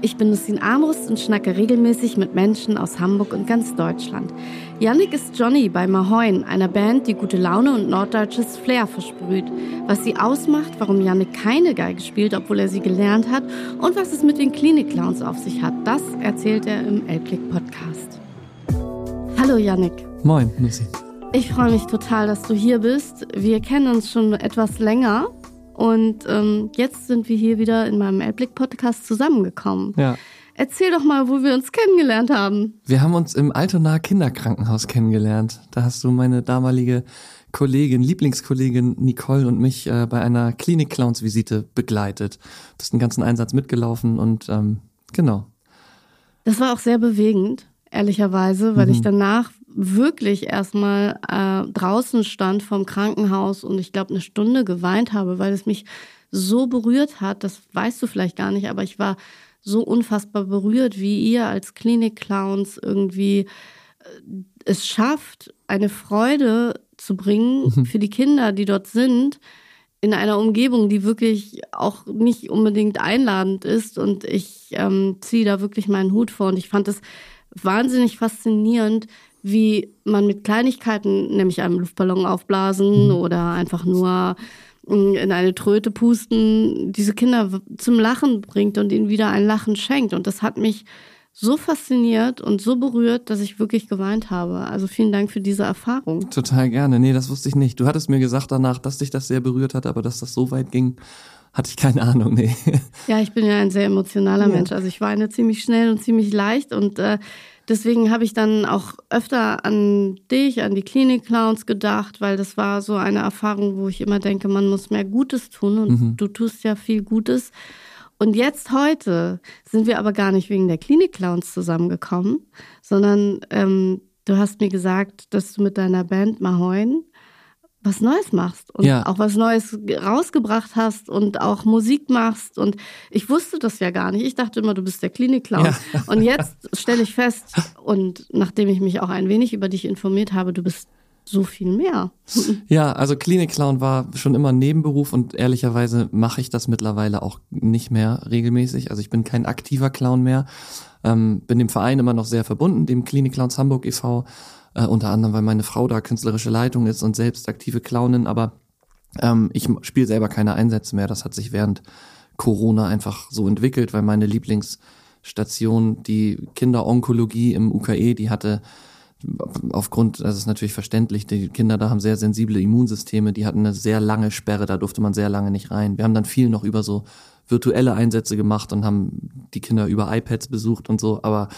Ich bin Lucien Armbrust und schnacke regelmäßig mit Menschen aus Hamburg und ganz Deutschland. Yannick ist Johnny bei Mahoin, einer Band, die gute Laune und norddeutsches Flair versprüht. Was sie ausmacht, warum Yannick keine Geige spielt, obwohl er sie gelernt hat und was es mit den Klinik-Clowns auf sich hat, das erzählt er im Elblick Podcast. Hallo Yannick. Moin, Lucy. Ich freue mich total, dass du hier bist. Wir kennen uns schon etwas länger und ähm, jetzt sind wir hier wieder in meinem Elblick-Podcast zusammengekommen. Ja. Erzähl doch mal, wo wir uns kennengelernt haben. Wir haben uns im Altonaer Kinderkrankenhaus kennengelernt. Da hast du meine damalige Kollegin, Lieblingskollegin Nicole und mich äh, bei einer Klinik-Clowns-Visite begleitet. Bist einen ganzen Einsatz mitgelaufen und ähm, genau. Das war auch sehr bewegend, ehrlicherweise, weil Mhm. ich danach wirklich erstmal äh, draußen stand vom Krankenhaus und ich glaube eine Stunde geweint habe, weil es mich so berührt hat. Das weißt du vielleicht gar nicht, aber ich war so unfassbar berührt, wie ihr als Klinik-Clowns irgendwie äh, es schafft, eine Freude zu bringen Mhm. für die Kinder, die dort sind, in einer Umgebung, die wirklich auch nicht unbedingt einladend ist. Und ich ähm, ziehe da wirklich meinen Hut vor. Und ich fand es wahnsinnig faszinierend, wie man mit Kleinigkeiten, nämlich einem Luftballon aufblasen oder einfach nur mm, in eine Tröte pusten, diese Kinder zum Lachen bringt und ihnen wieder ein Lachen schenkt. Und das hat mich so fasziniert und so berührt, dass ich wirklich geweint habe. Also vielen Dank für diese Erfahrung. Total gerne. Nee, das wusste ich nicht. Du hattest mir gesagt danach, dass dich das sehr berührt hat, aber dass das so weit ging, hatte ich keine Ahnung. Nee. Ja, ich bin ja ein sehr emotionaler Ja. Mensch. Also ich weine ziemlich schnell und ziemlich leicht und äh, deswegen habe ich dann auch öfter an dich, an die Klinik-Clowns gedacht, weil das war so eine Erfahrung, wo ich immer denke, man muss mehr Gutes tun und Mhm. du tust ja viel Gutes. Und jetzt heute sind wir aber gar nicht wegen der Klinik-Clowns zusammengekommen, sondern ähm, du hast mir gesagt, dass du mit deiner Band Mahoin was Neues machst und Ja. auch was Neues rausgebracht hast und auch Musik machst. Und ich wusste das ja gar nicht. Ich dachte immer, du bist der Klinik-Clown. Ja. Und jetzt stelle ich fest, und nachdem ich mich auch ein wenig über dich informiert habe, du bist so viel mehr. Ja, also Klinik-Clown war schon immer ein Nebenberuf und ehrlicherweise mache ich das mittlerweile auch nicht mehr regelmäßig. Also ich bin kein aktiver Clown mehr. Ähm, bin dem Verein immer noch sehr verbunden, dem Klinik-Clowns Hamburg e.V., äh, unter anderem, weil meine Frau da künstlerische Leitung ist und selbst aktive Clownin, aber ähm, ich spiele selber keine Einsätze mehr. Das hat sich während Corona einfach so entwickelt, weil meine Lieblingsstation, die Kinderonkologie im UKE, die hatte aufgrund, das ist natürlich verständlich, die Kinder da haben sehr sensible Immunsysteme, die hatten eine sehr lange Sperre, da durfte man sehr lange nicht rein. Wir haben dann viel noch über so virtuelle Einsätze gemacht und haben die Kinder über iPads besucht und so, aber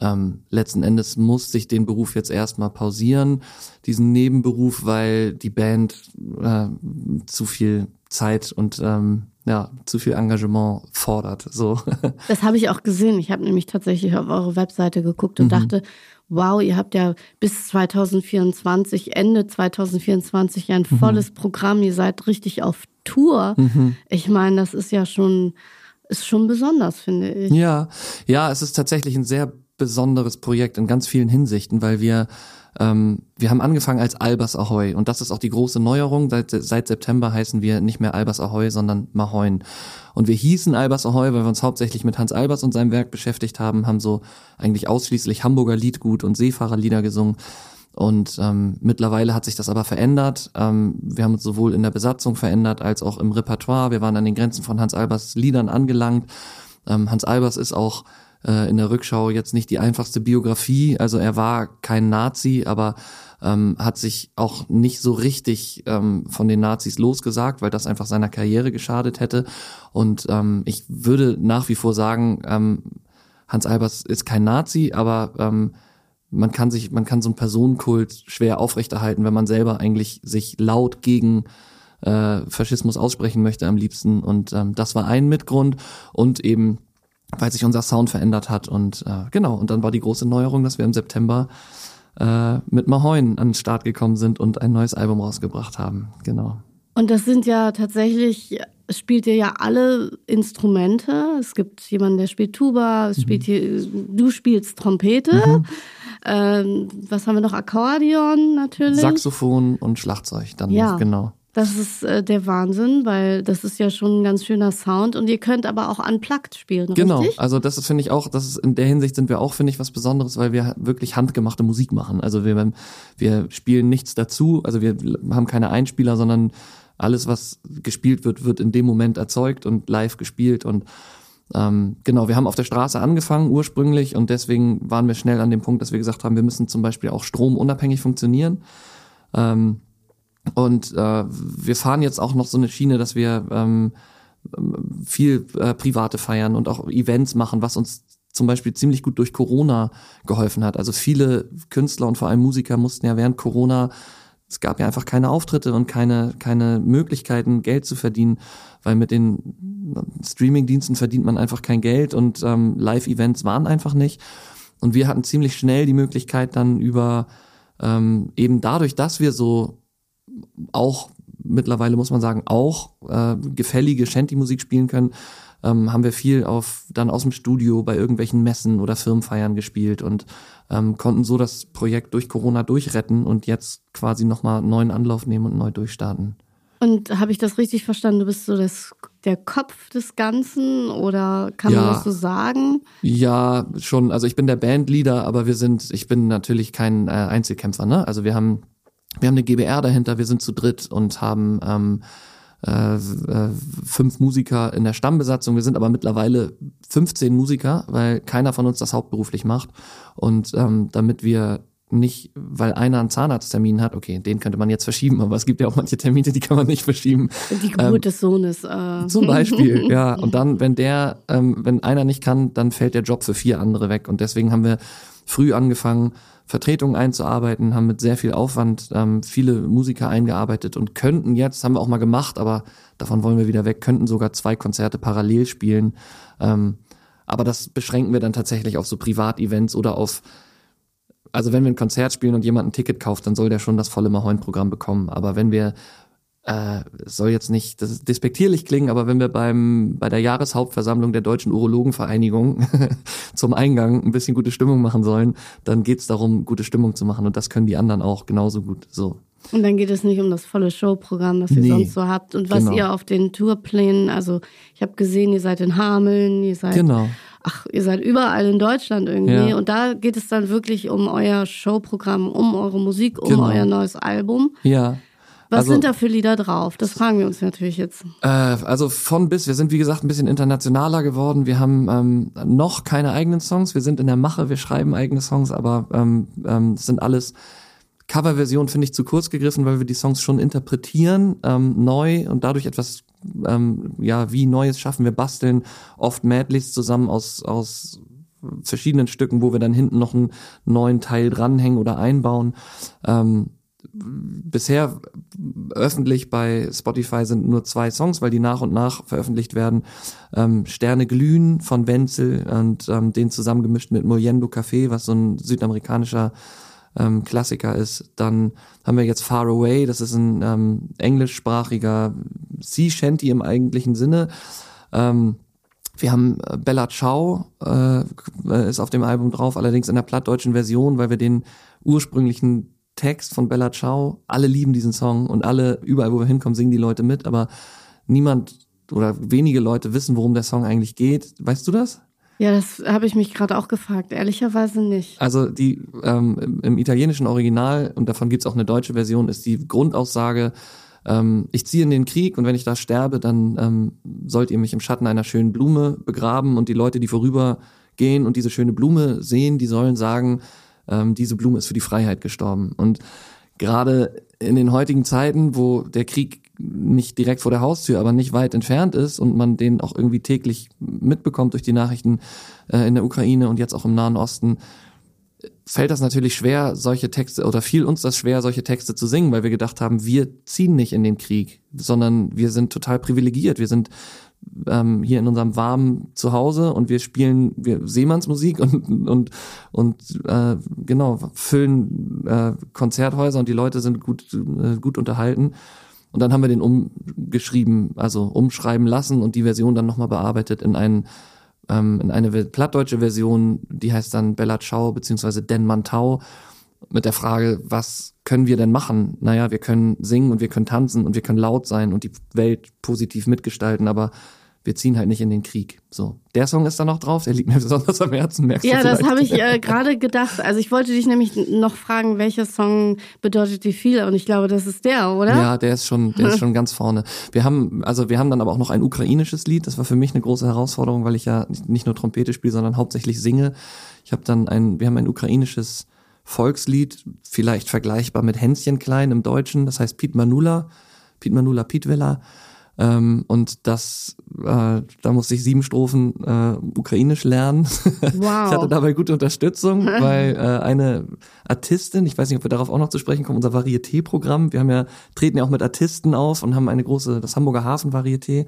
ähm, letzten Endes musste ich den Beruf jetzt erstmal pausieren, diesen Nebenberuf, weil die Band äh, zu viel Zeit und ähm, ja, zu viel Engagement fordert. So. Das habe ich auch gesehen. Ich habe nämlich tatsächlich auf eure Webseite geguckt und dachte, wow, ihr habt ja bis 2024, Ende 2024 ja ein volles Programm. Ihr seid richtig auf Tour. Ich meine, das ist ja schon, ist schon besonders, finde ich. Ja, ja, es ist tatsächlich ein sehr besonderes Projekt in ganz vielen Hinsichten, weil wir ähm, wir haben angefangen als Albers Ahoy und das ist auch die große Neuerung. Seit, seit September heißen wir nicht mehr Albers Ahoy, sondern Mahoin. Und wir hießen Albers Ahoy, weil wir uns hauptsächlich mit Hans Albers und seinem Werk beschäftigt haben, haben so eigentlich ausschließlich Hamburger Liedgut und Seefahrerlieder gesungen. Und ähm, mittlerweile hat sich das aber verändert. Ähm, wir haben uns sowohl in der Besatzung verändert als auch im Repertoire. Wir waren an den Grenzen von Hans Albers Liedern angelangt. Ähm, Hans Albers ist auch äh, in der Rückschau jetzt nicht die einfachste Biografie. Also er war kein Nazi, aber ähm, hat sich auch nicht so richtig ähm, von den Nazis losgesagt, weil das einfach seiner Karriere geschadet hätte. Und ähm, ich würde nach wie vor sagen, ähm, Hans Albers ist kein Nazi, aber ähm, man kann sich, man kann so einen Personenkult schwer aufrechterhalten, wenn man selber eigentlich sich laut gegen äh, Faschismus aussprechen möchte am liebsten. Und ähm, das war ein Mitgrund und eben weil sich unser Sound verändert hat. Und äh, genau, und dann war die große Neuerung, dass wir im September äh, mit Mahoin an den Start gekommen sind und ein neues Album rausgebracht haben. Genau. Und das sind ja tatsächlich, spielt ihr ja alle Instrumente. Es gibt jemanden, der spielt Tuba, es spielt mhm. hier, du spielst Trompete. Mhm. Ähm, was haben wir noch? Akkordeon natürlich. Saxophon und Schlagzeug dann ja. Noch, genau. Das ist äh, der Wahnsinn, weil das ist ja schon ein ganz schöner Sound und ihr könnt aber auch unplugged spielen, genau. richtig? Also das finde ich auch, das ist in der Hinsicht sind wir auch finde ich was Besonderes, weil wir wirklich handgemachte Musik machen. Also wir wir spielen nichts dazu, also wir haben keine Einspieler, sondern alles was gespielt wird, wird in dem Moment erzeugt und live gespielt und ähm, genau, wir haben auf der Straße angefangen ursprünglich und deswegen waren wir schnell an dem Punkt, dass wir gesagt haben, wir müssen zum Beispiel auch stromunabhängig funktionieren. Ähm, und äh, wir fahren jetzt auch noch so eine Schiene, dass wir ähm, viel äh, private feiern und auch Events machen, was uns zum Beispiel ziemlich gut durch Corona geholfen hat. Also viele Künstler und vor allem Musiker mussten ja während Corona, es gab ja einfach keine Auftritte und keine, keine Möglichkeiten, Geld zu verdienen, weil mit den Streaming-Diensten verdient man einfach kein Geld und ähm, Live-Events waren einfach nicht. Und wir hatten ziemlich schnell die Möglichkeit dann über ähm, eben dadurch, dass wir so auch mittlerweile muss man sagen auch äh, gefällige Shanty-Musik spielen können, ähm, haben wir viel auf dann aus dem Studio bei irgendwelchen Messen oder Firmenfeiern gespielt und ähm, konnten so das Projekt durch Corona durchretten und jetzt quasi nochmal einen neuen Anlauf nehmen und neu durchstarten. Und habe ich das richtig verstanden? Du bist so das, der Kopf des Ganzen oder kann ja, man das so sagen? Ja, schon. Also ich bin der Bandleader, aber wir sind, ich bin natürlich kein äh, Einzelkämpfer. Ne? Also wir haben wir haben eine GBR dahinter, wir sind zu dritt und haben ähm, äh, äh, fünf Musiker in der Stammbesatzung. Wir sind aber mittlerweile 15 Musiker, weil keiner von uns das hauptberuflich macht. Und ähm, damit wir nicht, weil einer einen Zahnarzttermin hat, okay, den könnte man jetzt verschieben, aber es gibt ja auch manche Termine, die kann man nicht verschieben. Die Geburt ähm, des Sohnes. Äh. Zum Beispiel, ja. Und dann, wenn der, ähm, wenn einer nicht kann, dann fällt der Job für vier andere weg. Und deswegen haben wir früh angefangen, Vertretungen einzuarbeiten, haben mit sehr viel Aufwand ähm, viele Musiker eingearbeitet und könnten jetzt, haben wir auch mal gemacht, aber davon wollen wir wieder weg, könnten sogar zwei Konzerte parallel spielen. Ähm, aber das beschränken wir dann tatsächlich auf so Privatevents oder auf, also wenn wir ein Konzert spielen und jemand ein Ticket kauft, dann soll der schon das volle Mahoin-Programm bekommen. Aber wenn wir äh, soll jetzt nicht das ist despektierlich klingen, aber wenn wir beim bei der Jahreshauptversammlung der Deutschen Urologenvereinigung zum Eingang ein bisschen gute Stimmung machen sollen, dann geht's darum, gute Stimmung zu machen und das können die anderen auch genauso gut. So. Und dann geht es nicht um das volle Showprogramm, das ihr nee, sonst so habt und was genau. ihr auf den Tourplänen, also ich habe gesehen, ihr seid in Hameln, ihr seid genau. Ach, ihr seid überall in Deutschland irgendwie ja. und da geht es dann wirklich um euer Showprogramm, um eure Musik, um genau. euer neues Album. Ja. Was also, sind da für Lieder drauf? Das fragen wir uns natürlich jetzt. Äh, also von bis, wir sind wie gesagt ein bisschen internationaler geworden. Wir haben ähm, noch keine eigenen Songs. Wir sind in der Mache, wir schreiben eigene Songs, aber ähm, ähm, sind alles Coverversion finde ich zu kurz gegriffen, weil wir die Songs schon interpretieren, ähm, neu und dadurch etwas, ähm, ja, wie Neues schaffen. Wir basteln oft Medleys zusammen aus, aus verschiedenen Stücken, wo wir dann hinten noch einen neuen Teil dranhängen oder einbauen. Ähm, bisher öffentlich bei Spotify sind nur zwei Songs, weil die nach und nach veröffentlicht werden. Ähm, Sterne glühen von Wenzel und ähm, den zusammengemischt mit Moliendo Café, was so ein südamerikanischer ähm, Klassiker ist. Dann haben wir jetzt Far Away, das ist ein ähm, englischsprachiger Sea Shanty im eigentlichen Sinne. Ähm, wir haben äh, Bella Ciao, äh, ist auf dem Album drauf, allerdings in der plattdeutschen Version, weil wir den ursprünglichen Text von Bella Ciao. Alle lieben diesen Song und alle, überall wo wir hinkommen, singen die Leute mit, aber niemand oder wenige Leute wissen, worum der Song eigentlich geht. Weißt du das? Ja, das habe ich mich gerade auch gefragt. Ehrlicherweise nicht. Also die ähm, im, italienischen Original, und davon gibt's auch eine deutsche Version, ist die Grundaussage, ähm, ich ziehe in den Krieg und wenn ich da sterbe, dann ähm, sollt ihr mich im Schatten einer schönen Blume begraben und die Leute, die vorübergehen und diese schöne Blume sehen, die sollen sagen, ähm, diese Blume ist für die Freiheit gestorben. Und gerade in den heutigen Zeiten, wo der Krieg nicht direkt vor der Haustür, aber nicht weit entfernt ist und man den auch irgendwie täglich mitbekommt durch die Nachrichten äh, in der Ukraine und jetzt auch im Nahen Osten, fällt das natürlich schwer, solche Texte, oder fiel uns das schwer, solche Texte zu singen, weil wir gedacht haben, wir ziehen nicht in den Krieg, sondern wir sind total privilegiert. Wir sind ähm, hier in unserem warmen Zuhause und wir spielen wir Seemannsmusik und und und äh, genau füllen äh, Konzerthäuser und die Leute sind gut äh, gut unterhalten. Und dann haben wir den umgeschrieben, also umschreiben lassen und die Version dann nochmal bearbeitet in einen ähm, in eine plattdeutsche Version, die heißt dann Bella Ciao beziehungsweise Den Mantau mit der Frage, was können wir denn machen? Naja, wir können singen und wir können tanzen und wir können laut sein und die Welt positiv mitgestalten, aber wir ziehen halt nicht in den Krieg. So, der Song ist da noch drauf, der liegt mir besonders am Herzen, merkst ja, du Ja, das habe ich äh, gerade gedacht. Also ich wollte dich nämlich noch fragen, welcher Song bedeutet dir viel und ich glaube, das ist der, oder? Ja, der ist schon, der ist schon ganz vorne. Wir haben, also wir haben dann aber auch noch ein ukrainisches Lied, das war für mich eine große Herausforderung, weil ich ja nicht nur Trompete spiele, sondern hauptsächlich singe. Ich habe dann ein, wir haben ein ukrainisches Volkslied, vielleicht vergleichbar mit Hänschen Klein im Deutschen, das heißt Piet Manula, Piet Manula Pitvela. Ähm, und das, äh, da musste ich sieben Strophen äh, ukrainisch lernen. Wow. ich hatte dabei gute Unterstützung, weil äh, eine Artistin, ich weiß nicht, ob wir darauf auch noch zu sprechen kommen, unser Varieté-Programm, wir haben ja, treten ja auch mit Artisten auf und haben eine große, das Hamburger Hafen Varieté,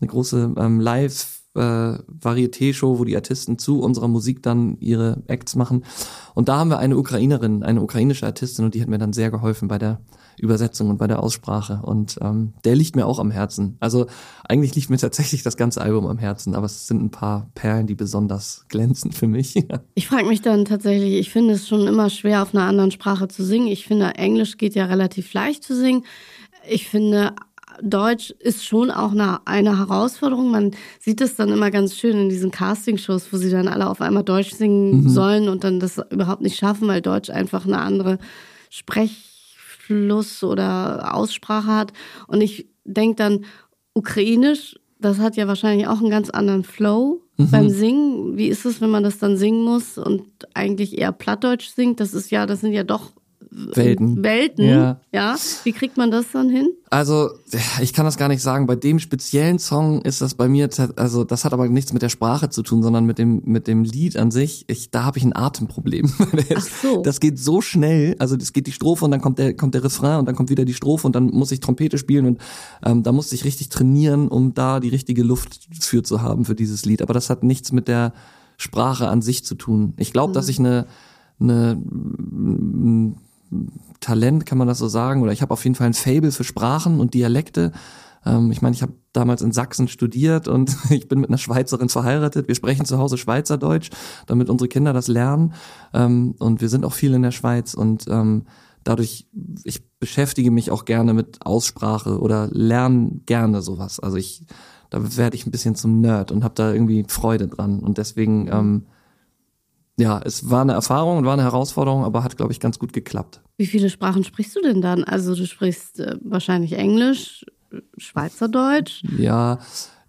eine große ähm, Live- äh, Varieté-Show, wo die Artisten zu unserer Musik dann ihre Acts machen. Und da haben wir eine Ukrainerin, eine ukrainische Artistin und die hat mir dann sehr geholfen bei der Übersetzung und bei der Aussprache. Und ähm, der liegt mir auch am Herzen. Also eigentlich liegt mir tatsächlich das ganze Album am Herzen, aber es sind ein paar Perlen, die besonders glänzen für mich. ich frage mich dann tatsächlich, ich finde es schon immer schwer, auf einer anderen Sprache zu singen. Ich finde, Englisch geht ja relativ leicht zu singen. Ich finde, Deutsch ist schon auch eine, eine Herausforderung. Man sieht es dann immer ganz schön in diesen Castingshows, wo sie dann alle auf einmal Deutsch singen mhm. sollen und dann das überhaupt nicht schaffen, weil Deutsch einfach eine andere Sprechfluss oder Aussprache hat. Und ich denke dann, Ukrainisch, das hat ja wahrscheinlich auch einen ganz anderen Flow mhm. beim Singen. Wie ist es, wenn man das dann singen muss und eigentlich eher Plattdeutsch singt? Das ist ja, das sind ja doch Welten. Welten, ja. ja. Wie kriegt man das dann hin? Also, ich kann das gar nicht sagen. Bei dem speziellen Song ist das bei mir, also das hat aber nichts mit der Sprache zu tun, sondern mit dem mit dem Lied an sich. Ich, da habe ich ein Atemproblem. Ach so. Das geht so schnell. Also das geht die Strophe und dann kommt der kommt der Refrain und dann kommt wieder die Strophe und dann muss ich Trompete spielen und ähm, da musste ich richtig trainieren, um da die richtige Luft für zu haben für dieses Lied. Aber das hat nichts mit der Sprache an sich zu tun. Ich glaube, mhm. dass ich eine eine Talent, kann man das so sagen, oder ich habe auf jeden Fall ein Fable für Sprachen und Dialekte. Ähm, ich meine, ich habe damals in Sachsen studiert und ich bin mit einer Schweizerin verheiratet. Wir sprechen zu Hause Schweizerdeutsch, damit unsere Kinder das lernen. Ähm, und wir sind auch viel in der Schweiz und ähm, dadurch, ich beschäftige mich auch gerne mit Aussprache oder lerne gerne sowas. Also ich, da werde ich ein bisschen zum Nerd und habe da irgendwie Freude dran. Und deswegen ähm, ja, es war eine Erfahrung und war eine Herausforderung, aber hat, glaube ich, ganz gut geklappt. Wie viele Sprachen sprichst du denn dann? Also du sprichst äh, wahrscheinlich Englisch, Schweizerdeutsch? Ja,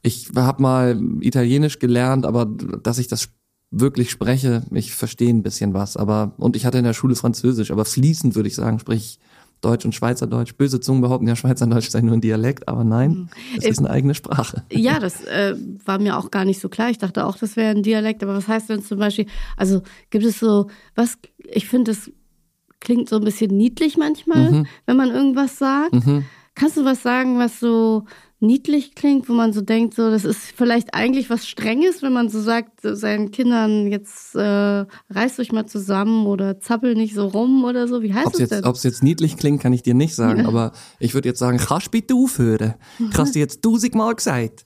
ich habe mal Italienisch gelernt, aber dass ich das wirklich spreche, ich verstehe ein bisschen was. Aber und ich hatte in der Schule Französisch, aber fließend würde ich sagen, sprich ich Deutsch und Schweizerdeutsch. Böse Zungen behaupten ja, Schweizerdeutsch sei nur ein Dialekt, aber nein, es äh, ist eine eigene Sprache. Ja, das äh, war mir auch gar nicht so klar. Ich dachte auch, das wäre ein Dialekt, aber was heißt denn zum Beispiel, also gibt es so, was, ich finde, es klingt so ein bisschen niedlich manchmal, mhm. wenn man irgendwas sagt. Mhm. Kannst du was sagen, was so niedlich klingt, wo man so denkt, so das ist vielleicht eigentlich was Strenges, wenn man so sagt seinen Kindern jetzt äh, reißt euch mal zusammen oder zappel nicht so rum oder so. Wie heißt ob's das jetzt, Ob es jetzt niedlich klingt, kann ich dir nicht sagen, aber ich würde jetzt sagen, kannst bitte aufhören. Hast du jetzt tausendmal gesagt.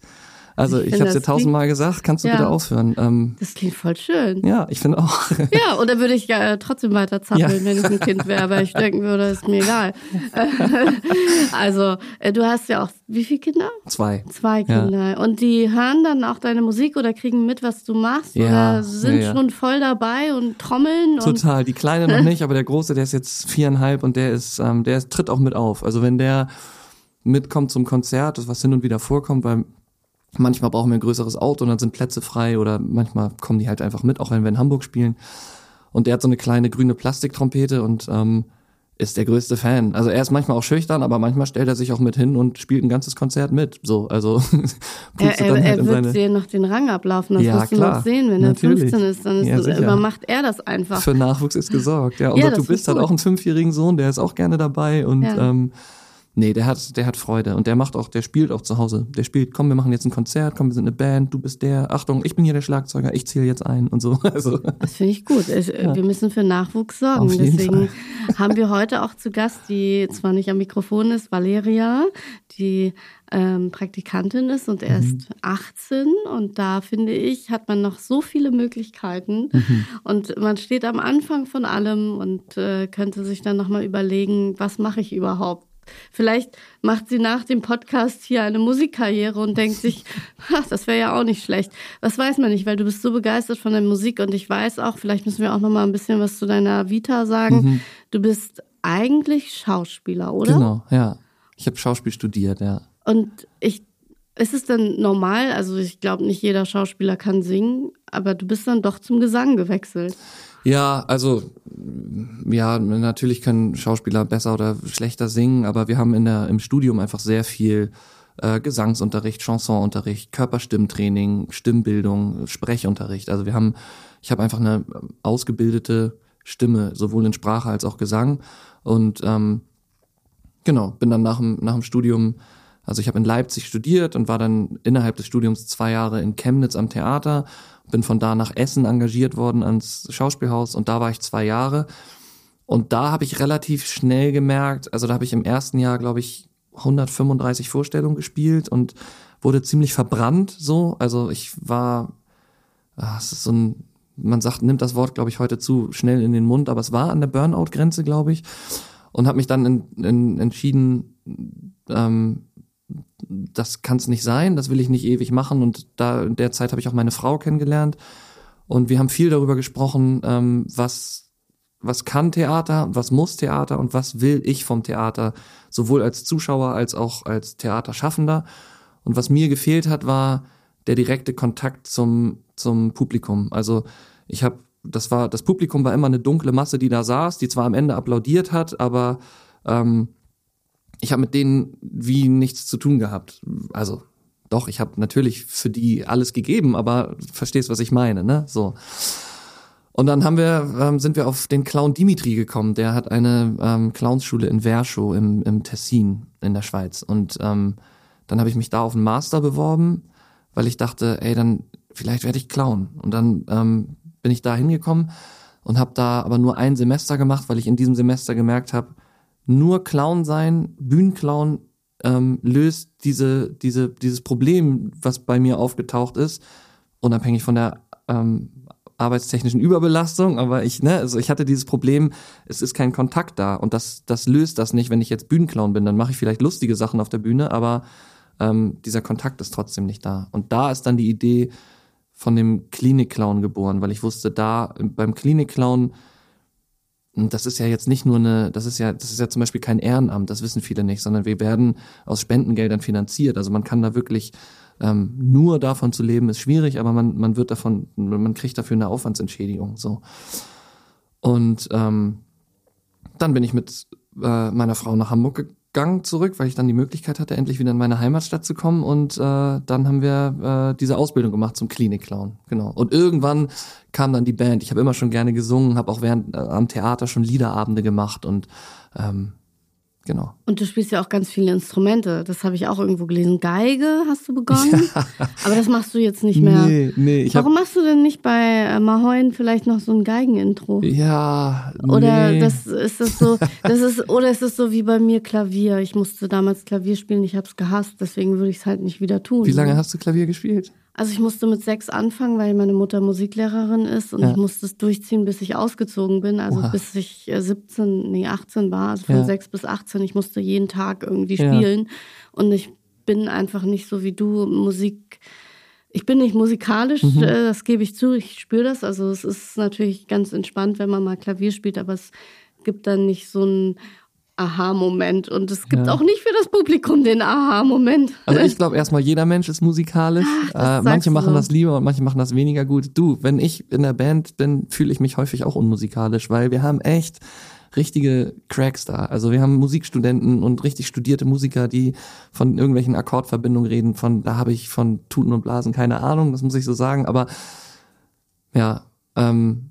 Also ich, ich habe es dir tausendmal gesagt, kannst du ja. bitte aufhören. Ähm, das klingt voll schön. Ja, ich finde auch. Ja, oder würde ich ja trotzdem weiter zappeln, ja. wenn ich ein Kind wäre, weil ich denken würde, ist mir egal. also äh, du hast ja auch, wie viele Kinder? Zwei. Zwei Kinder. Ja. Und die hören dann auch deine Musik oder kriegen mit, was du machst? Ja. Oder sind schon voll dabei und trommeln? Total. Und die Kleine noch nicht, aber der Große, der ist jetzt viereinhalb und der ist, ähm, der tritt auch mit auf. Also wenn der mitkommt zum Konzert, das was hin und wieder vorkommt, weil Manchmal brauchen wir ein größeres Auto und dann sind Plätze frei oder manchmal kommen die halt einfach mit, auch wenn wir in Hamburg spielen. Und der hat so eine kleine grüne Plastiktrompete und ähm, ist der größte Fan. Also er ist manchmal auch schüchtern, aber manchmal stellt er sich auch mit hin und spielt ein ganzes Konzert mit. So, also er, er, halt er wird dir noch den Rang ablaufen, das ja, wirst klar, du noch sehen, wenn Natürlich. er 15 ist, dann ist ja, das, übermacht er das einfach. Für Nachwuchs ist gesorgt, ja. Und ja, du bist halt auch einen fünfjährigen Sohn, der ist auch gerne dabei und ja. ähm, Nee, der hat, der hat Freude und der macht auch, der spielt auch zu Hause. Der spielt, komm, wir machen jetzt ein Konzert, komm, wir sind eine Band, du bist der, Achtung, ich bin hier der Schlagzeuger, ich zähle jetzt ein und so. Also. Das finde ich gut. Ich, ja. Wir müssen für Nachwuchs sorgen. Deswegen Fall. haben wir heute auch zu Gast, die zwar nicht am Mikrofon ist, Valeria, die ähm, Praktikantin ist und erst mhm. 18 und da finde ich, hat man noch so viele Möglichkeiten mhm. und man steht am Anfang von allem und äh, könnte sich dann nochmal überlegen, was mache ich überhaupt? Vielleicht macht sie nach dem Podcast hier eine Musikkarriere und denkt sich, ach, das wäre ja auch nicht schlecht. Das weiß man nicht, weil du bist so begeistert von der Musik und ich weiß auch, vielleicht müssen wir auch noch mal ein bisschen was zu deiner Vita sagen. Mhm. Du bist eigentlich Schauspieler, oder? Genau, ja. Ich habe Schauspiel studiert, ja. Und ich ist es dann normal? Also ich glaube, nicht jeder Schauspieler kann singen, aber du bist dann doch zum Gesang gewechselt. Ja, also ja, natürlich können Schauspieler besser oder schlechter singen, aber wir haben in der im Studium einfach sehr viel äh, Gesangsunterricht, Chansonunterricht, Körperstimmtraining, Stimmbildung, Sprechunterricht. Also wir haben, ich habe einfach eine ausgebildete Stimme, sowohl in Sprache als auch Gesang. Und ähm, genau, bin dann nach dem, nach dem Studium, also ich habe in Leipzig studiert und war dann innerhalb des Studiums zwei Jahre in Chemnitz am Theater bin von da nach Essen engagiert worden ans Schauspielhaus und da war ich zwei Jahre. Und da habe ich relativ schnell gemerkt, also da habe ich im ersten Jahr, glaube ich, 135 Vorstellungen gespielt und wurde ziemlich verbrannt so. Also ich war, ah, es ist so ein, man sagt, nimmt das Wort, glaube ich, heute zu schnell in den Mund, aber es war an der Burnout-Grenze, glaube ich. Und habe mich dann in, in, entschieden, ähm, das kann es nicht sein, das will ich nicht ewig machen. Und da in der Zeit habe ich auch meine Frau kennengelernt. Und wir haben viel darüber gesprochen, ähm, was, was kann Theater, was muss Theater und was will ich vom Theater, sowohl als Zuschauer als auch als Theaterschaffender. Und was mir gefehlt hat, war der direkte Kontakt zum, zum Publikum. Also ich habe, das war, das Publikum war immer eine dunkle Masse, die da saß, die zwar am Ende applaudiert hat, aber ähm, ich habe mit denen wie nichts zu tun gehabt. Also doch, ich habe natürlich für die alles gegeben, aber verstehst, was ich meine, ne? So. Und dann haben wir, ähm, sind wir auf den Clown Dimitri gekommen. Der hat eine ähm, Clownsschule in Verschow im, im Tessin in der Schweiz. Und ähm, dann habe ich mich da auf einen Master beworben, weil ich dachte, ey, dann vielleicht werde ich Clown. Und dann ähm, bin ich da hingekommen und habe da aber nur ein Semester gemacht, weil ich in diesem Semester gemerkt habe, nur Clown sein, Bühnenclown ähm, löst diese, diese, dieses Problem, was bei mir aufgetaucht ist, unabhängig von der ähm, arbeitstechnischen Überbelastung, aber ich, ne, also ich hatte dieses Problem, es ist kein Kontakt da und das, das löst das nicht, wenn ich jetzt Bühnenclown bin, dann mache ich vielleicht lustige Sachen auf der Bühne, aber ähm, dieser Kontakt ist trotzdem nicht da. Und da ist dann die Idee von dem Klinikclown geboren, weil ich wusste, da beim Klinikclown und das ist ja jetzt nicht nur eine, das ist ja, das ist ja zum Beispiel kein Ehrenamt, das wissen viele nicht, sondern wir werden aus Spendengeldern finanziert. Also man kann da wirklich ähm, nur davon zu leben, ist schwierig, aber man, man wird davon, man kriegt dafür eine Aufwandsentschädigung. So. Und ähm, dann bin ich mit äh, meiner Frau nach Hamburg Gang zurück, weil ich dann die Möglichkeit hatte, endlich wieder in meine Heimatstadt zu kommen. Und äh, dann haben wir äh, diese Ausbildung gemacht zum Klinikclown. Genau. Und irgendwann kam dann die Band. Ich habe immer schon gerne gesungen, habe auch während äh, am Theater schon Liederabende gemacht und ähm, Genau. Und du spielst ja auch ganz viele Instrumente. Das habe ich auch irgendwo gelesen. Geige hast du begonnen. Ja. Aber das machst du jetzt nicht mehr. Nee, nee. Ich Warum machst du denn nicht bei äh, Mahoin vielleicht noch so ein Geigenintro? Ja. Nee. Oder das ist das so, das ist, oder ist es so wie bei mir Klavier? Ich musste damals Klavier spielen, ich habe es gehasst, deswegen würde ich es halt nicht wieder tun. Wie lange hast du Klavier gespielt? Also ich musste mit sechs anfangen, weil meine Mutter Musiklehrerin ist und ja. ich musste es durchziehen, bis ich ausgezogen bin. Also Oha. bis ich 17, äh, nee, 18 war, also von ja. 6 bis 18. Ich musste jeden Tag irgendwie spielen. Ja. Und ich bin einfach nicht so wie du Musik. Ich bin nicht musikalisch, mhm. Äh, das gebe ich zu, ich spüre das. Also es ist natürlich ganz entspannt, wenn man mal Klavier spielt, aber es gibt dann nicht so ein Aha-Moment. Und es gibt ja. auch nicht für das Publikum den Aha-Moment. Also ich glaube erstmal, jeder Mensch ist musikalisch. Ach, äh, manche machen so. das lieber und manche machen das weniger gut. Du, wenn ich in der Band bin, fühle ich mich häufig auch unmusikalisch, weil wir haben echt richtige Cracks da. Also wir haben Musikstudenten und richtig studierte Musiker, die von irgendwelchen Akkordverbindungen reden. Von da habe ich von Tuten und Blasen keine Ahnung, das muss ich so sagen. Aber ja, ähm,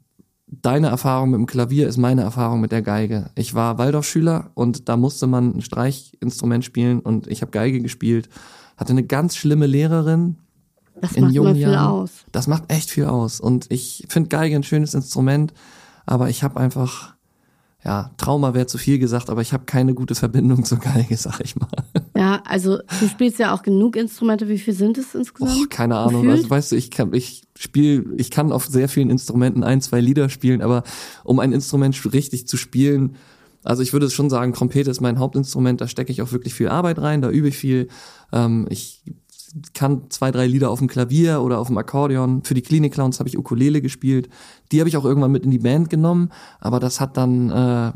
deine Erfahrung mit dem Klavier ist meine Erfahrung mit der Geige. Ich war Waldorfschüler und da musste man ein Streichinstrument spielen und ich habe Geige gespielt. Hatte eine ganz schlimme Lehrerin. Das in macht jungen viel Jahren. aus. Das macht echt viel aus. Und ich finde Geige ein schönes Instrument, aber ich habe einfach, ja, Trauma wäre zu viel gesagt, aber ich habe keine gute Verbindung zur Geige, sag ich mal. Ja, also du spielst ja auch genug Instrumente. Wie viel sind es insgesamt? Och, keine Ahnung. Gefühlt? Also, weißt du, ich kann, ich spiel, ich kann auf sehr vielen Instrumenten ein, zwei Lieder spielen, aber um ein Instrument richtig zu spielen, also ich würde schon sagen, Trompete ist mein Hauptinstrument, da stecke ich auch wirklich viel Arbeit rein, da übe ich viel. Ähm, ich kann zwei, drei Lieder auf dem Klavier oder auf dem Akkordeon. Für die Klinik Clowns habe ich Ukulele gespielt. Die habe ich auch irgendwann mit in die Band genommen, aber das hat dann, äh,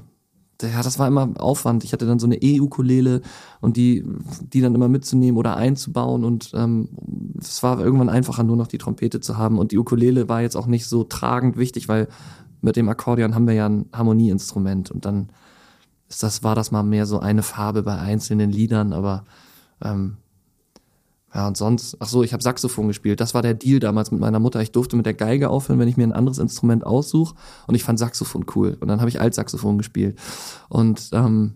ja, das war immer Aufwand. Ich hatte dann so eine E-Ukulele und die, die dann immer mitzunehmen oder einzubauen und ähm, es war irgendwann einfacher, nur noch die Trompete zu haben. Und die Ukulele war jetzt auch nicht so tragend wichtig, weil mit dem Akkordeon haben wir ja ein Harmonieinstrument und dann ist das, war das mal mehr so eine Farbe bei einzelnen Liedern, aber ähm, ja, und sonst, ach so, ich habe Saxophon gespielt. Das war der Deal damals mit meiner Mutter. Ich durfte mit der Geige aufhören, wenn ich mir ein anderes Instrument aussuche. Und ich fand Saxophon cool. Und dann habe ich Altsaxophon gespielt. Und ähm,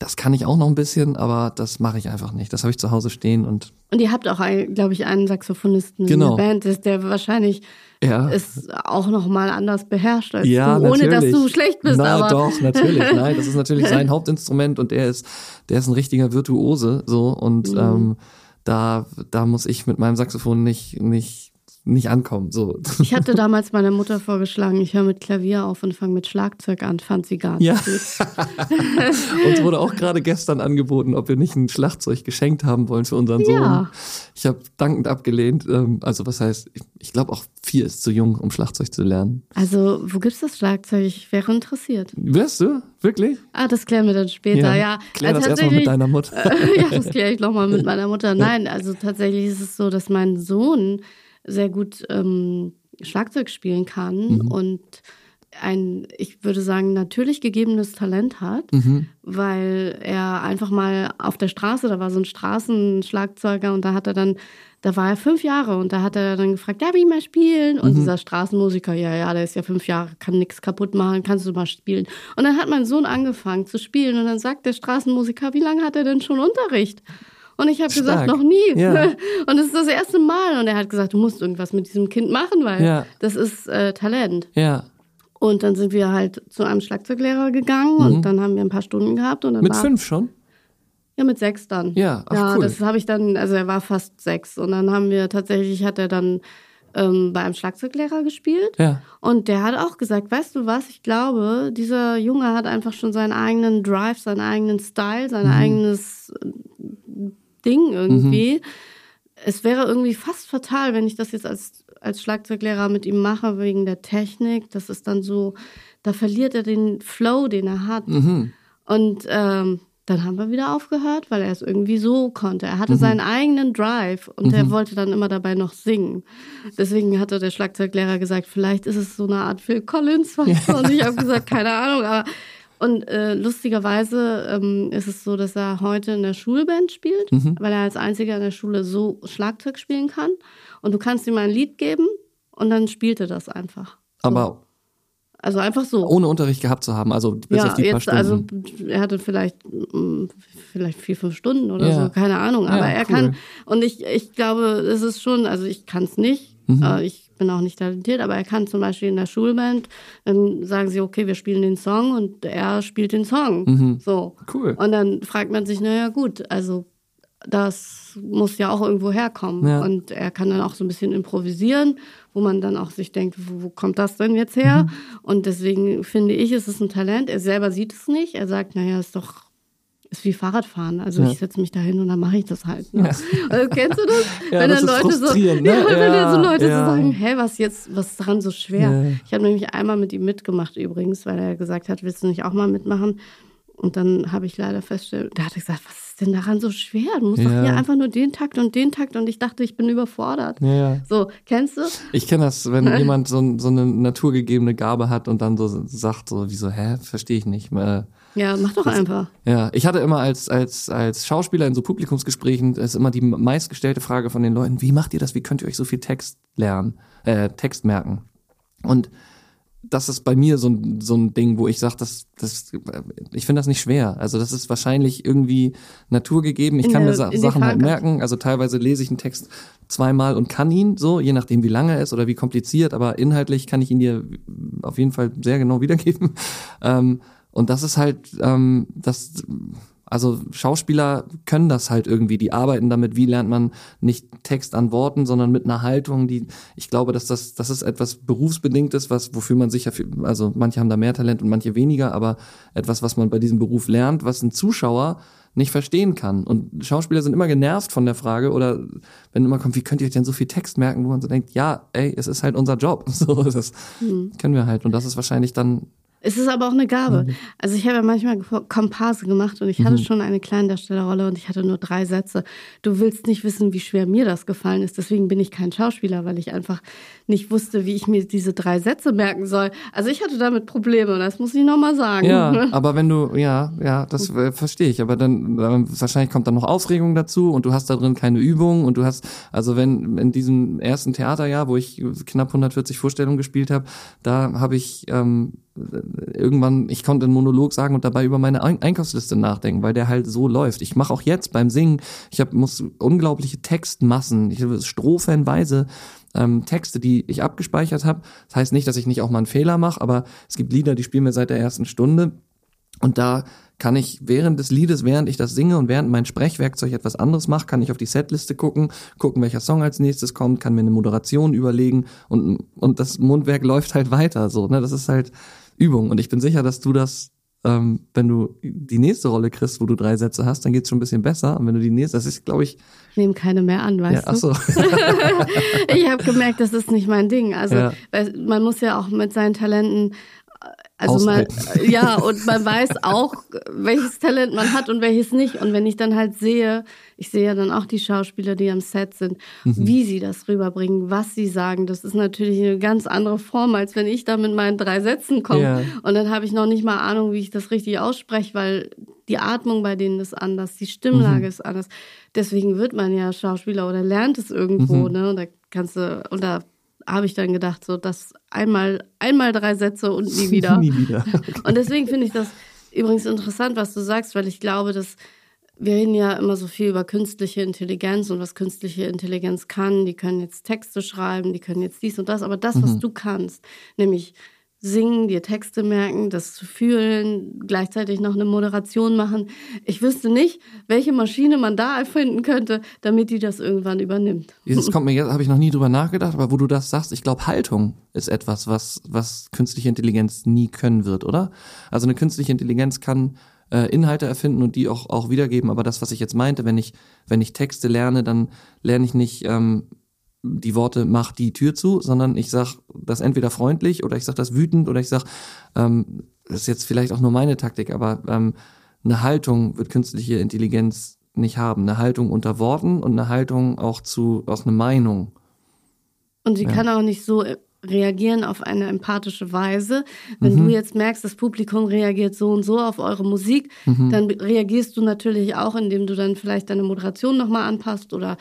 das kann ich auch noch ein bisschen, aber das mache ich einfach nicht. Das habe ich zu Hause stehen und Und ihr habt auch, glaube ich, einen Saxophonisten Genau. in der Band, ist, der wahrscheinlich ja. es auch noch mal anders beherrscht als Ja, du, ohne dass natürlich. du schlecht bist. Na aber doch, natürlich. Nein, das ist natürlich sein Hauptinstrument und der ist, der ist ein richtiger Virtuose so und Mhm. ähm, da, da muss ich mit meinem Saxophon nicht, nicht, nicht ankommen. So. ich hatte damals meiner Mutter vorgeschlagen, ich höre mit Klavier auf und fange mit Schlagzeug an, fand sie gar nicht Ja. Uns wurde auch gerade gestern angeboten, ob wir nicht ein Schlagzeug geschenkt haben wollen für unseren Sohn. Ja. Ich habe dankend abgelehnt. Ähm, also was heißt, ich, glaube auch vier ist zu jung, um Schlagzeug zu lernen. Also, wo gibt's das Schlagzeug? Ich wäre interessiert. Wirst du? Wirklich? Ah, das klären wir dann später, ja. Klär Also das erstmal mit deiner Mutter. ja, das kläre ich nochmal mit meiner Mutter. Nein, also tatsächlich ist es so, dass mein Sohn sehr gut ähm, Schlagzeug spielen kann Mhm. und ein, ich würde sagen, natürlich gegebenes Talent hat, Mhm. weil er einfach mal auf der Straße, da war so ein Straßenschlagzeuger und da hat er dann, da war er fünf Jahre und da hat er dann gefragt, darf ich mal spielen? Und dieser Straßenmusiker, ja, ja, der ist ja fünf Jahre, kann nichts kaputt machen, kannst du mal spielen. Und dann hat mein Sohn angefangen zu spielen und dann sagt der Straßenmusiker, wie lange hat er denn schon Unterricht? Und ich habe gesagt, noch nie. Ja. Und es ist das erste Mal. Und er hat gesagt, du musst irgendwas mit diesem Kind machen, weil Ja. das ist äh, Talent. Ja. Und dann sind wir halt zu einem Schlagzeuglehrer gegangen und dann haben wir ein paar Stunden gehabt. Und dann Mhm. Mit war, fünf schon? Ja, mit sechs dann. Ja, ach, ja cool. das habe ich dann, also er war fast sechs. Und dann haben wir tatsächlich, hat er dann ähm, bei einem Schlagzeuglehrer gespielt. Ja. Und der hat auch gesagt, weißt du was, ich glaube, dieser Junge hat einfach schon seinen eigenen Drive, seinen eigenen Style, sein Mhm. eigenes Ding irgendwie. Es wäre irgendwie fast fatal, wenn ich das jetzt als, als Schlagzeuglehrer mit ihm mache, wegen der Technik. Das ist dann so, da verliert er den Flow, den er hat. Mhm. Und ähm, dann haben wir wieder aufgehört, weil er es irgendwie so konnte. Er Mhm. hatte seinen eigenen Drive und er wollte dann immer dabei noch singen. Deswegen hatte der Schlagzeuglehrer gesagt, vielleicht ist es so eine Art Phil Collins. Du? Und ich habe gesagt, keine Ahnung. Aber und äh, lustigerweise ähm, ist es so, dass er heute in der Schulband spielt, Mhm. weil er als einziger in der Schule so Schlagzeug spielen kann. Und du kannst ihm ein Lied geben und dann spielt er das einfach. Aber Also einfach so. ohne Unterricht gehabt zu haben, also bis Ja, auf die paar jetzt, Stunden. also er hatte vielleicht mm, vielleicht vier, fünf Stunden oder Ja. so, keine Ahnung. Aber Ja, er cool. kann, und ich, ich glaube, es ist schon, also ich kann es nicht. Mhm. Äh, ich bin auch nicht talentiert, aber er kann zum Beispiel in der Schulband, dann sagen sie, okay, wir spielen den Song und er spielt den Song. Mhm. So. Cool. Und dann fragt man sich, naja, gut, also das muss ja auch irgendwo herkommen. Ja. Und er kann dann auch so ein bisschen improvisieren, wo man dann auch sich denkt, wo, wo kommt das denn jetzt her? Mhm. Und deswegen finde ich, es ist ein Talent. Er selber sieht es nicht. Er sagt, naja, ist doch ist wie Fahrradfahren. Also Ja. ich setze mich da hin und dann mache ich das halt. Ne? Also, kennst du das? Ja, wenn das dann ist Leute so, ne? ja, wenn dann so Ja, Leute ja. so sagen, hä, was jetzt, was ist daran so schwer? Ja. Ich habe nämlich einmal mit ihm mitgemacht übrigens, weil er gesagt hat, willst du nicht auch mal mitmachen? Und dann habe ich leider festgestellt, da hat er gesagt, was ist denn daran so schwer? Du musst doch Ja. hier einfach nur den Takt und den Takt und ich dachte, ich bin überfordert. Ja, ja. So, kennst du? Ich kenne das, wenn jemand so, so eine naturgegebene Gabe hat und dann so sagt, so wie so, hä, verstehe ich nicht. Äh, Ja, mach doch einfach. Ja, ich hatte immer als, als, als Schauspieler in so Publikumsgesprächen, ist immer die meistgestellte Frage von den Leuten, wie macht ihr das? Wie könnt ihr euch so viel Text lernen, äh, Text merken? Und das ist bei mir so ein, so ein Ding, wo ich sage, das, das, ich finde das nicht schwer. Also das ist wahrscheinlich irgendwie naturgegeben. Ich kann mir Sa Sachen halt merken. Also teilweise lese ich einen Text zweimal und kann ihn so, je nachdem wie lange er ist oder wie kompliziert, aber inhaltlich kann ich ihn dir auf jeden Fall sehr genau wiedergeben. Ähm, und das ist halt, ähm, das also Schauspieler können das halt irgendwie, die arbeiten damit, wie lernt man nicht Text an Worten, sondern mit einer Haltung, die, ich glaube, dass das, das ist etwas berufsbedingtes, was, wofür man sicher, also manche haben da mehr Talent und manche weniger, aber etwas, was man bei diesem Beruf lernt, was ein Zuschauer nicht verstehen kann. Und Schauspieler sind immer genervt von der Frage oder wenn immer kommt, wie könnt ihr euch denn so viel Text merken, wo man so denkt, ja, ey, es ist halt unser Job. So, das mhm. können wir halt. Und das ist wahrscheinlich dann es ist aber auch eine Gabe. Mhm. Also ich habe ja manchmal Komparse gemacht und ich hatte mhm. schon eine Kleindarstellerrolle und ich hatte nur drei Sätze. Du willst nicht wissen, wie schwer mir das gefallen ist. Deswegen bin ich kein Schauspieler, weil ich einfach nicht wusste, wie ich mir diese drei Sätze merken soll. Also ich hatte damit Probleme, das muss ich nochmal sagen. Ja, aber wenn du, ja, ja, das äh, verstehe ich. Aber dann, äh, wahrscheinlich kommt dann noch Aufregung dazu und du hast da drin keine Übung und du hast, also wenn in diesem ersten Theaterjahr, wo ich knapp 140 Vorstellungen gespielt habe, da habe ich ähm, irgendwann, ich konnte einen Monolog sagen und dabei über meine Einkaufsliste nachdenken, weil der halt so läuft. Ich mache auch jetzt beim Singen, ich hab, muss unglaubliche Textmassen, ich strophenweise ähm, Texte, die ich abgespeichert habe. Das heißt nicht, dass ich nicht auch mal einen Fehler mache, aber es gibt Lieder, die spielen mir seit der ersten Stunde und da kann ich während des Liedes, während ich das singe und während mein Sprechwerkzeug etwas anderes macht, kann ich auf die Setliste gucken, gucken, welcher Song als nächstes kommt, kann mir eine Moderation überlegen und, und das Mundwerk läuft halt weiter so. Ne? Das ist halt Übung. Und ich bin sicher, dass du das, ähm, wenn du die nächste Rolle kriegst, wo du drei Sätze hast, dann geht's schon ein bisschen besser. Und wenn du die nächste, das ist, glaube ich. Ich nehme keine mehr an, weißt ja, ach so. du? ich habe gemerkt, das ist nicht mein Ding. Also ja. man muss ja auch mit seinen Talenten also man, ja, und man weiß auch, welches Talent man hat und welches nicht. Und wenn ich dann halt sehe, ich sehe ja dann auch die Schauspieler, die am Set sind, mhm. wie sie das rüberbringen, was sie sagen, das ist natürlich eine ganz andere Form, als wenn ich da mit meinen drei Sätzen komme. Ja. Und dann habe ich noch nicht mal Ahnung, wie ich das richtig ausspreche, weil die Atmung bei denen ist anders, die Stimmlage mhm. ist anders. Deswegen wird man ja Schauspieler oder lernt es irgendwo, mhm. ne? Und da kannst du, und da habe ich dann gedacht, so das einmal, einmal drei Sätze und nie wieder. nie wieder. Okay. Und deswegen finde ich das übrigens interessant, was du sagst, weil ich glaube, dass wir reden ja immer so viel über künstliche Intelligenz und was künstliche Intelligenz kann. Die können jetzt Texte schreiben, die können jetzt dies und das, aber das, was mhm. du kannst, nämlich singen, dir Texte merken, das zu fühlen, gleichzeitig noch eine Moderation machen. Ich wüsste nicht, welche Maschine man da erfinden könnte, damit die das irgendwann übernimmt. Das kommt mir jetzt, habe ich noch nie drüber nachgedacht, aber wo du das sagst, ich glaube, Haltung ist etwas, was, was künstliche Intelligenz nie können wird, oder? Also eine künstliche Intelligenz kann äh, Inhalte erfinden und die auch, auch wiedergeben, aber das, was ich jetzt meinte, wenn ich, wenn ich Texte lerne, dann lerne ich nicht, ähm, die Worte mach die Tür zu, sondern ich sag das entweder freundlich oder ich sag das wütend oder ich sag, ähm, das ist jetzt vielleicht auch nur meine Taktik, aber ähm, eine Haltung wird künstliche Intelligenz nicht haben. Eine Haltung unter Worten und eine Haltung auch zu, aus einer Meinung. Und sie ja. kann auch nicht so reagieren auf eine empathische Weise. Wenn mhm. du jetzt merkst, das Publikum reagiert so und so auf eure Musik, mhm. dann reagierst du natürlich auch, indem du dann vielleicht deine Moderation nochmal anpasst oder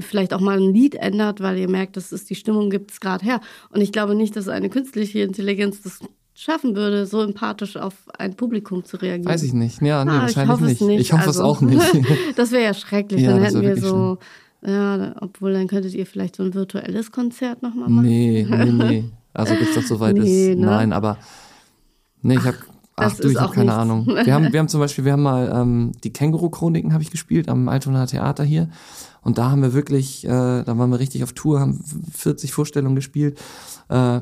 vielleicht auch mal ein Lied ändert, weil ihr merkt, das ist die Stimmung gibt es gerade her. Und ich glaube nicht, dass eine künstliche Intelligenz das schaffen würde, so empathisch auf ein Publikum zu reagieren. Weiß ich nicht. Ja, nee, ah, wahrscheinlich nicht. nicht. Ich hoffe also, es auch nicht. das wäre ja schrecklich. Ja, dann hätten wir so, ja, obwohl dann könntet ihr vielleicht so ein virtuelles Konzert nochmal machen. Nee, nee, nee. Also bis das soweit nee, ist. Ne? Nein, aber nee, ich habe Ach, du, ich habe keine nichts. Ahnung. Wir haben, wir haben zum Beispiel, wir haben mal ähm, die Känguru-Chroniken habe ich gespielt am Altona Theater hier. Und da haben wir wirklich, äh, da waren wir richtig auf Tour, haben 40 Vorstellungen gespielt. Äh,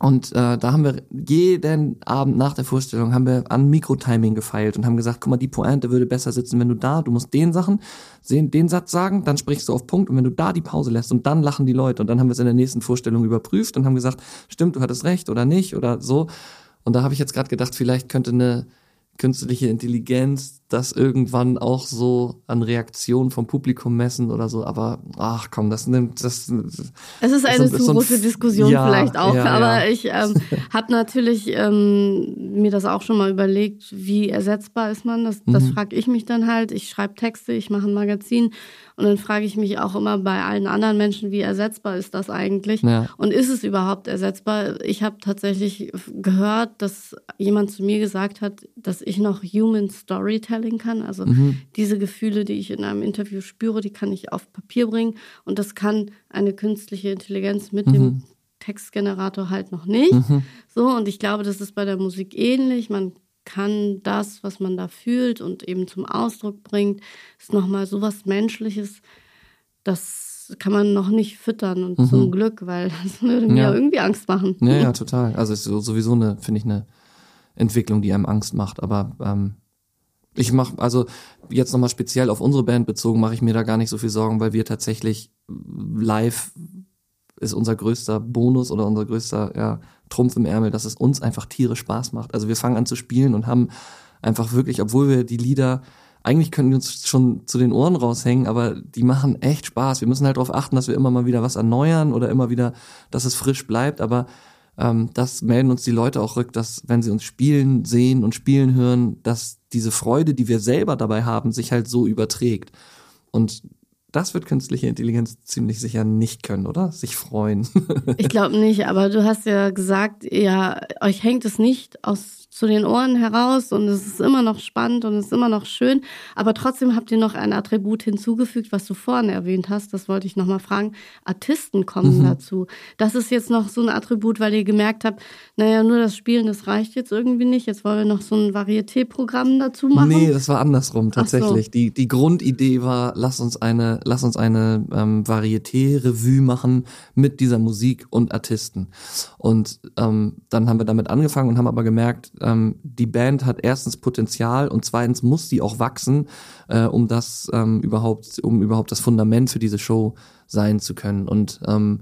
und äh, da haben wir jeden Abend nach der Vorstellung haben wir an Mikrotiming gefeilt und haben gesagt, guck mal, die Pointe würde besser sitzen, wenn du da, du musst den Sachen, den Satz sagen, dann sprichst du auf Punkt und wenn du da die Pause lässt und dann lachen die Leute und dann haben wir es in der nächsten Vorstellung überprüft und haben gesagt, stimmt, du hattest recht oder nicht oder so. Und da habe ich jetzt gerade gedacht, vielleicht könnte eine künstliche Intelligenz das irgendwann auch so an Reaktionen vom Publikum messen oder so, aber ach komm, das nimmt das. Es ist eine zu so große Diskussion ja, vielleicht auch, ja, aber ja. ich ähm, habe natürlich ähm, mir das auch schon mal überlegt, wie ersetzbar ist man. Das, das mhm. frage ich mich dann halt. Ich schreibe Texte, ich mache ein Magazin und dann frage ich mich auch immer bei allen anderen Menschen, wie ersetzbar ist das eigentlich? Und ist es überhaupt ersetzbar? Ich habe tatsächlich gehört, dass jemand zu mir gesagt hat, dass ich noch Human Storytelling kann. Also mhm. diese Gefühle, die ich in einem Interview spüre, die kann ich auf Papier bringen. Und das kann eine künstliche Intelligenz mit mhm. dem Textgenerator halt noch nicht. Mhm. So, und ich glaube, das ist bei der Musik ähnlich. Man kann das, was man da fühlt und eben zum Ausdruck bringt, ist nochmal so was Menschliches, das kann man noch nicht füttern und mhm. zum Glück, weil das würde mir ja. irgendwie Angst machen. Ja, ja, total. Also es ist sowieso eine, finde ich, eine Entwicklung, die einem Angst macht. Aber ähm, ich mache, also jetzt nochmal speziell auf unsere Band bezogen, mache ich mir da gar nicht so viel Sorgen, weil wir tatsächlich live ist unser größter Bonus oder unser größter ja, Trumpf im Ärmel, dass es uns einfach tierisch Spaß macht. Also wir fangen an zu spielen und haben einfach wirklich, obwohl wir die Lieder, eigentlich könnten die uns schon zu den Ohren raushängen, aber die machen echt Spaß. Wir müssen halt darauf achten, dass wir immer mal wieder was erneuern oder immer wieder, dass es frisch bleibt, aber ähm, das melden uns die Leute auch rück, dass wenn sie uns spielen, sehen und spielen hören, dass diese Freude, die wir selber dabei haben, sich halt so überträgt. Und das wird künstliche Intelligenz ziemlich sicher nicht können, oder? Sich freuen. ich glaube nicht, aber du hast ja gesagt, ja, euch hängt es nicht aus zu den Ohren heraus und es ist immer noch spannend und es ist immer noch schön. Aber trotzdem habt ihr noch ein Attribut hinzugefügt, was du vorhin erwähnt hast. Das wollte ich nochmal fragen. Artisten kommen mhm. dazu. Das ist jetzt noch so ein Attribut, weil ihr gemerkt habt, naja, nur das Spielen, das reicht jetzt irgendwie nicht. Jetzt wollen wir noch so ein Varieté-Programm dazu machen. Nee, das war andersrum tatsächlich. So. Die, die Grundidee war, lass uns eine, lass uns eine ähm, Varieté-Revue machen mit dieser Musik und Artisten. Und ähm, dann haben wir damit angefangen und haben aber gemerkt, ähm, die Band hat erstens Potenzial und zweitens muss sie auch wachsen, äh, um das ähm, überhaupt, um überhaupt das Fundament für diese Show sein zu können. Und ähm,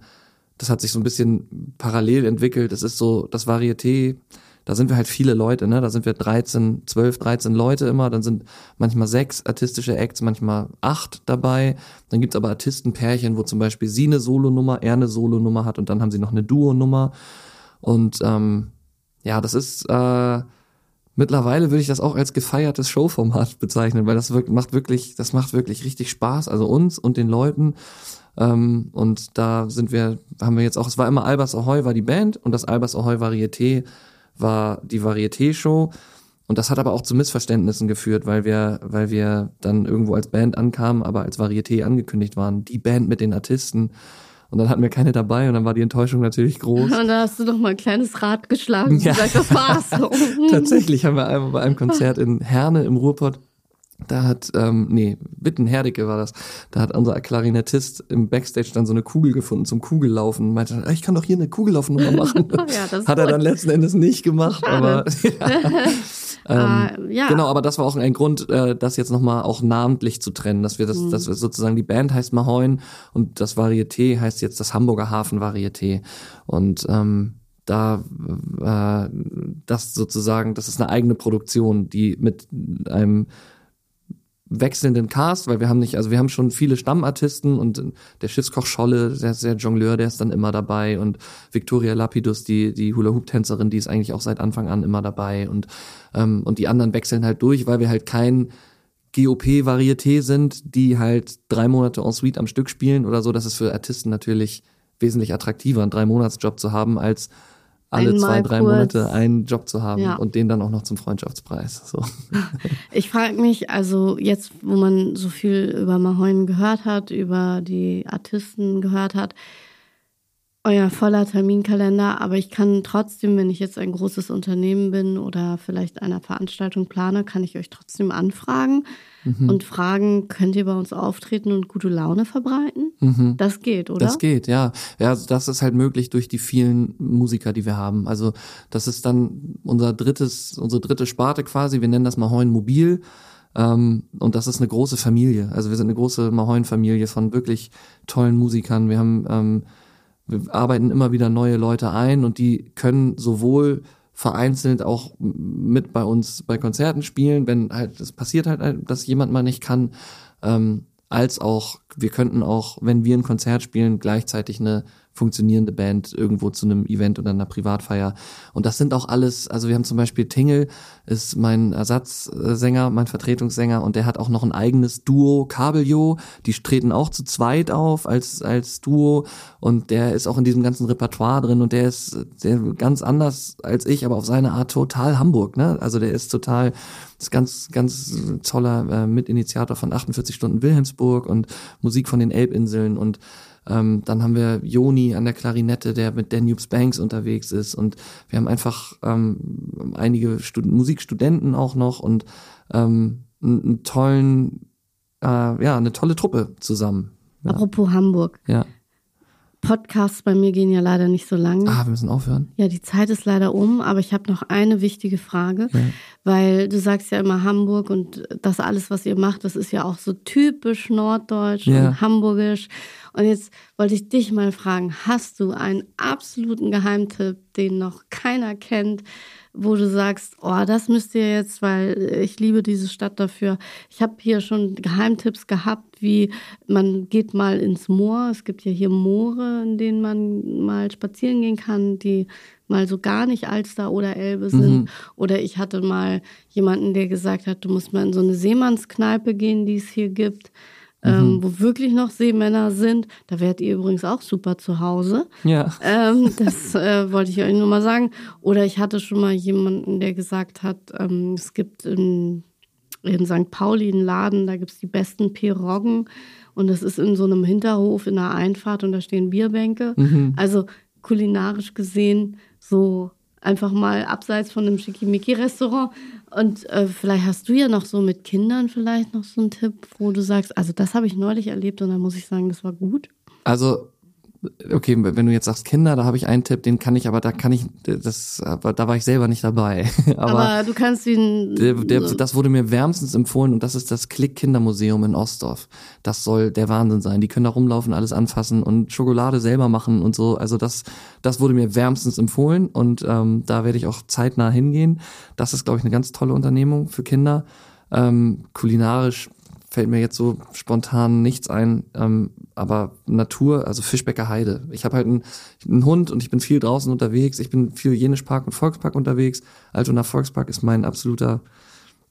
das hat sich so ein bisschen parallel entwickelt. Es ist so, das Varieté, da sind wir halt viele Leute, ne? Da sind wir 13, 12, 13 Leute immer, dann sind manchmal sechs artistische Acts, manchmal acht dabei. Dann gibt's aber Artistenpärchen, wo zum Beispiel sie eine Solonummer, er eine Solonummer hat und dann haben sie noch eine Duo-Nummer. Und ähm, ja, das ist äh, mittlerweile würde ich das auch als gefeiertes Showformat bezeichnen, weil das wirkt, macht wirklich, das macht wirklich richtig Spaß, also uns und den Leuten. Ähm, und da sind wir, haben wir jetzt auch, es war immer Albers Ahoy war die Band und das Albers Ahoy Varieté war die Varieté-Show. Und das hat aber auch zu Missverständnissen geführt, weil wir, weil wir dann irgendwo als Band ankamen, aber als Varieté angekündigt waren. Die Band mit den Artisten. Und dann hatten wir keine dabei und dann war die Enttäuschung natürlich groß. Und dann hast du noch mal ein kleines Rad geschlagen und ja. gesagt, das war's. Tatsächlich haben wir einmal bei einem Konzert in Herne im Ruhrpott da hat, ähm, nee, Witten-Herdecke war das. Da hat unser Klarinettist im Backstage dann so eine Kugel gefunden zum Kugellaufen und meinte, ich kann doch hier eine Kugellaufnummer machen. ja, hat er dann letzten Endes nicht gemacht, Schade. aber ja. Ähm, uh, ja. Genau, aber das war auch ein Grund, äh, das jetzt nochmal auch namentlich zu trennen, dass wir das, mhm. dass wir sozusagen die Band heißt Mahoin und das Varieté heißt jetzt das Hamburger Hafen Varieté. Und ähm, da äh, das sozusagen, das ist eine eigene Produktion, die mit einem wechselnden Cast, weil wir haben nicht, also wir haben schon viele Stammartisten und der Schiffskoch Scholle, der, der Jongleur, der ist dann immer dabei und Victoria Lapidus, die, die Hula-Hoop-Tänzerin, die ist eigentlich auch seit Anfang an immer dabei und, ähm, und die anderen wechseln halt durch, weil wir halt kein GOP-Varieté sind, die halt drei Monate en suite am Stück spielen oder so. Das ist für Artisten natürlich wesentlich attraktiver, einen drei Monats Job zu haben, als alle Einmal zwei, drei kurz. Monate einen Job zu haben ja. und den dann auch noch zum Freundschaftspreis. So. Ich frage mich, also jetzt, wo man so viel über Mahoin gehört hat, über die Artisten gehört hat, euer voller Terminkalender, aber ich kann trotzdem, wenn ich jetzt ein großes Unternehmen bin oder vielleicht eine Veranstaltung plane, kann ich euch trotzdem anfragen mhm. und fragen, könnt ihr bei uns auftreten und gute Laune verbreiten? Mhm. Das geht, oder? Das geht, ja. Ja, das ist halt möglich durch die vielen Musiker, die wir haben. Also das ist dann unser drittes, unsere dritte Sparte quasi. Wir nennen das mal Heun Mobil. Ähm, und das ist eine große Familie. Also wir sind eine große Mahoin-Familie von wirklich tollen Musikern. Wir haben ähm, wir arbeiten immer wieder neue Leute ein und die können sowohl vereinzelt auch mit bei uns bei Konzerten spielen, wenn halt es passiert halt, dass jemand mal nicht kann. Ähm, als auch, wir könnten auch, wenn wir ein Konzert spielen, gleichzeitig eine funktionierende Band irgendwo zu einem Event oder einer Privatfeier. Und das sind auch alles, also wir haben zum Beispiel Tingle, ist mein Ersatzsänger, mein Vertretungssänger und der hat auch noch ein eigenes Duo, Kabeljo, die treten auch zu zweit auf als, als Duo und der ist auch in diesem ganzen Repertoire drin und der ist der ganz anders als ich, aber auf seine Art total Hamburg, ne? Also der ist total, ist ganz, ganz toller äh, Mitinitiator von 48 Stunden Wilhelmsburg und Musik von den Elbinseln und ähm, dann haben wir Joni an der Klarinette, der mit Danube's Banks unterwegs ist. Und wir haben einfach ähm, einige Stud Musikstudenten auch noch und ähm, einen, einen tollen, äh, ja, eine tolle Truppe zusammen. Ja. Apropos Hamburg. Ja. Podcasts bei mir gehen ja leider nicht so lange. Ah, wir müssen aufhören. Ja, die Zeit ist leider um, aber ich habe noch eine wichtige Frage, ja. weil du sagst ja immer Hamburg und das alles, was ihr macht, das ist ja auch so typisch norddeutsch ja. und hamburgisch. Und jetzt wollte ich dich mal fragen, hast du einen absoluten Geheimtipp, den noch keiner kennt, wo du sagst, oh, das müsst ihr jetzt, weil ich liebe diese Stadt dafür. Ich habe hier schon Geheimtipps gehabt, wie man geht mal ins Moor. Es gibt ja hier Moore, in denen man mal spazieren gehen kann, die mal so gar nicht Alster oder Elbe sind. Mhm. Oder ich hatte mal jemanden, der gesagt hat, du musst mal in so eine Seemannskneipe gehen, die es hier gibt ähm, mhm. wo wirklich noch Seemänner sind. Da wärt ihr übrigens auch super zu Hause. Ja. Ähm, das äh, wollte ich euch nur mal sagen. Oder ich hatte schon mal jemanden, der gesagt hat, ähm, es gibt in, in St. Pauli einen Laden, da gibt's die besten Piroggen. Und das ist in so einem Hinterhof in der Einfahrt und da stehen Bierbänke. Mhm. Also kulinarisch gesehen so einfach mal abseits von einem Schickimicki-Restaurant. Und äh, vielleicht hast du ja noch so mit Kindern vielleicht noch so einen Tipp, wo du sagst, also das habe ich neulich erlebt und da muss ich sagen, das war gut. Also okay, wenn du jetzt sagst Kinder, da habe ich einen Tipp, den kann ich, aber da kann ich, das, aber da war ich selber nicht dabei. aber, aber du kannst ihn. Der, der, das wurde mir wärmstens empfohlen und das ist das Klick Kindermuseum in Ostdorf. Das soll der Wahnsinn sein. Die können da rumlaufen, alles anfassen und Schokolade selber machen und so. Also das, das wurde mir wärmstens empfohlen und ähm, da werde ich auch zeitnah hingehen. Das ist, glaube ich, eine ganz tolle Unternehmung für Kinder. Ähm, kulinarisch fällt mir jetzt so spontan nichts ein, ähm, aber Natur, also Fischbecker Heide. Ich habe halt einen, einen, Hund und ich bin viel draußen unterwegs. Ich bin viel Jenisch Park und Volkspark unterwegs. Altona Volkspark ist mein absoluter,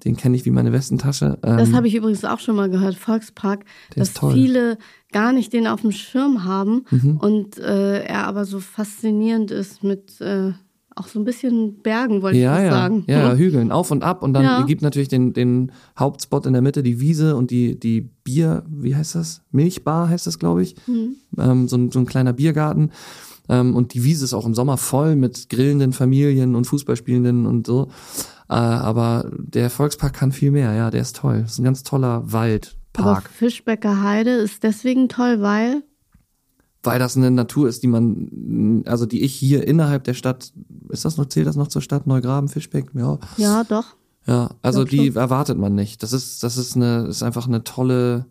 den kenne ich wie meine Westentasche. Ähm, das habe ich übrigens auch schon mal gehört, Volkspark, dass viele gar nicht den auf dem Schirm haben mhm. und äh, er aber so faszinierend ist mit äh, auch so ein bisschen Bergen, wollte ja, ich ja. sagen. Ja, ja, Hügeln, auf und ab. Und dann ja. gibt natürlich den, den Hauptspot in der Mitte, die Wiese und die, die Bier, wie heißt das? Milchbar heißt das, glaube ich. Mhm. Ähm, so, ein, so ein kleiner Biergarten. Ähm, und die Wiese ist auch im Sommer voll mit grillenden Familien und Fußballspielenden und so. Äh, aber der Volkspark kann viel mehr, ja, der ist toll. Das ist ein ganz toller Waldpark. Aber Fischbecker Heide ist deswegen toll, weil weil das eine Natur ist, die man, also die ich hier innerhalb der Stadt, ist das noch, zählt das noch zur Stadt Neugraben, Fischbeck? Ja. Ja, doch. Ja, also die schon. erwartet man nicht. Das ist, das ist eine, ist einfach eine tolle,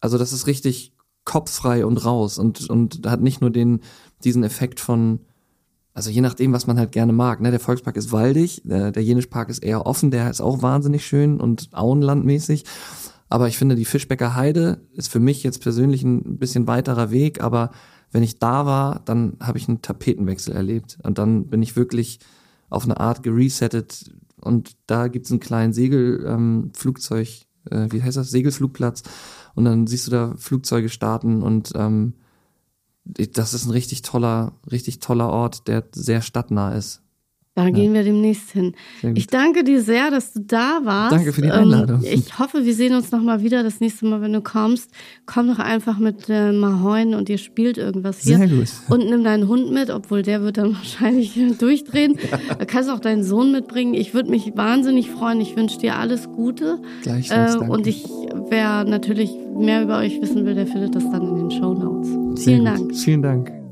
also das ist richtig kopffrei und raus und, und hat nicht nur den, diesen Effekt von, also je nachdem, was man halt gerne mag, ne, der Volkspark ist waldig, der, der Jenischpark ist eher offen, der ist auch wahnsinnig schön und auenlandmäßig. Aber ich finde, die Fischbecker Heide ist für mich jetzt persönlich ein bisschen weiterer Weg. Aber wenn ich da war, dann habe ich einen Tapetenwechsel erlebt. Und dann bin ich wirklich auf eine Art geresettet. Und da gibt's einen kleinen Segelflugzeug, ähm, äh, wie heißt das? Segelflugplatz. Und dann siehst du da Flugzeuge starten und ähm, das ist ein richtig toller, richtig toller Ort, der sehr stadtnah ist. Da ja. gehen wir demnächst hin. Ich danke dir sehr, dass du da warst. Danke für die Einladung. Ähm, ich hoffe, wir sehen uns nochmal wieder das nächste Mal, wenn du kommst. Komm doch einfach mit äh, Mahoin und ihr spielt irgendwas hier. Sehr gut. Und nimm deinen Hund mit, obwohl der wird dann wahrscheinlich durchdrehen. Ja. Du kannst auch deinen Sohn mitbringen. Ich würde mich wahnsinnig freuen. Ich wünsche dir alles Gute. Gleichfalls, äh. Und ich, wer natürlich mehr über euch wissen will, der findet das dann in den Show Notes. Vielen Dank. Vielen Dank.